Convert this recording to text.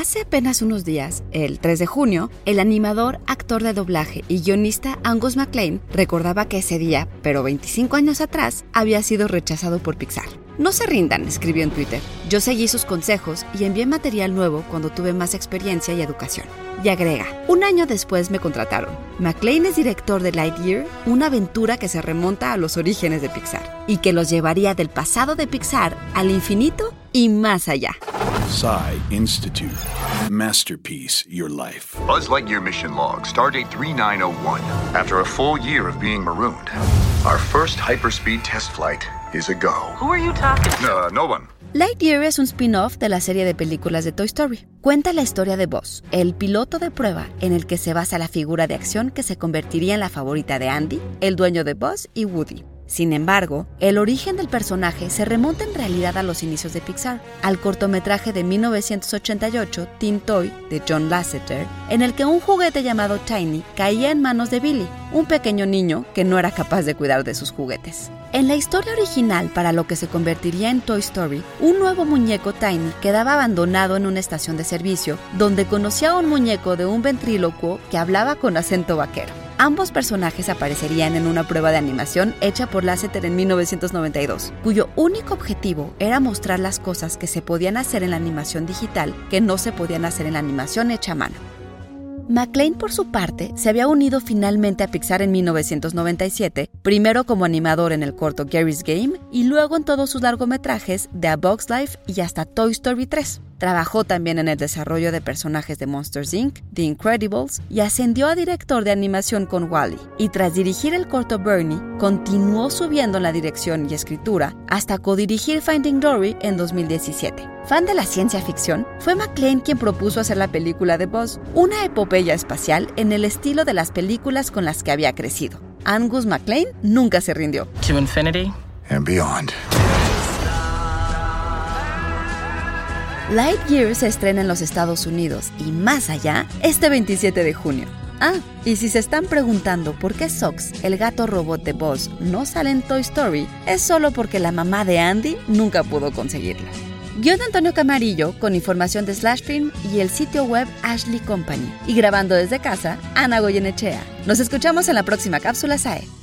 Hace apenas unos días, el 3 de junio, el animador, actor de doblaje y guionista Angus MacLean recordaba que ese día, pero 25 años atrás, había sido rechazado por Pixar. No se rindan, escribió en Twitter. Yo seguí sus consejos y envié material nuevo cuando tuve más experiencia y educación. Y agrega, un año después me contrataron. McLean es director de Lightyear, una aventura que se remonta a los orígenes de Pixar y que los llevaría del pasado de Pixar al infinito y más allá. Psy Institute. Masterpiece Your Life. Buzz Lightyear mission log, stardate 3901. After a full year of being marooned, our first hyperspeed test flight is a go. Who are you talking to? Uh, no one. Lightyear es un spin-off de la serie de películas de Toy Story. Cuenta la historia de Buzz, el piloto de prueba en el que se basa la figura de acción que se convertiría en la favorita de Andy, el dueño de Buzz y Woody. Sin embargo, el origen del personaje se remonta en realidad a los inicios de Pixar, al cortometraje de 1988 Teen Toy de John Lasseter, en el que un juguete llamado Tiny caía en manos de Billy, un pequeño niño que no era capaz de cuidar de sus juguetes. En la historia original para lo que se convertiría en Toy Story, un nuevo muñeco Tiny quedaba abandonado en una estación de servicio donde conocía a un muñeco de un ventrílocuo que hablaba con acento vaquero. Ambos personajes aparecerían en una prueba de animación hecha por Lasseter en 1992, cuyo único objetivo era mostrar las cosas que se podían hacer en la animación digital que no se podían hacer en la animación hecha a mano. McLean, por su parte, se había unido finalmente a Pixar en 1997, primero como animador en el corto Gary's Game y luego en todos sus largometrajes de A Box Life y hasta Toy Story 3. Trabajó también en el desarrollo de personajes de Monsters Inc., The Incredibles y ascendió a director de animación con Wally. Y tras dirigir el corto Bernie, continuó subiendo en la dirección y escritura hasta codirigir Finding Dory en 2017. Fan de la ciencia ficción, fue McLean quien propuso hacer la película de Buzz, una epopeya espacial en el estilo de las películas con las que había crecido. Angus McLean nunca se rindió. To infinity and beyond. Lightyear se estrena en los Estados Unidos y más allá este 27 de junio. Ah, y si se están preguntando por qué Sox, el gato robot de Buzz, no sale en Toy Story, es solo porque la mamá de Andy nunca pudo conseguirla. Guión de Antonio Camarillo con información de Slashfilm y el sitio web Ashley Company. Y grabando desde casa, Ana Goyenechea. Nos escuchamos en la próxima cápsula SAE.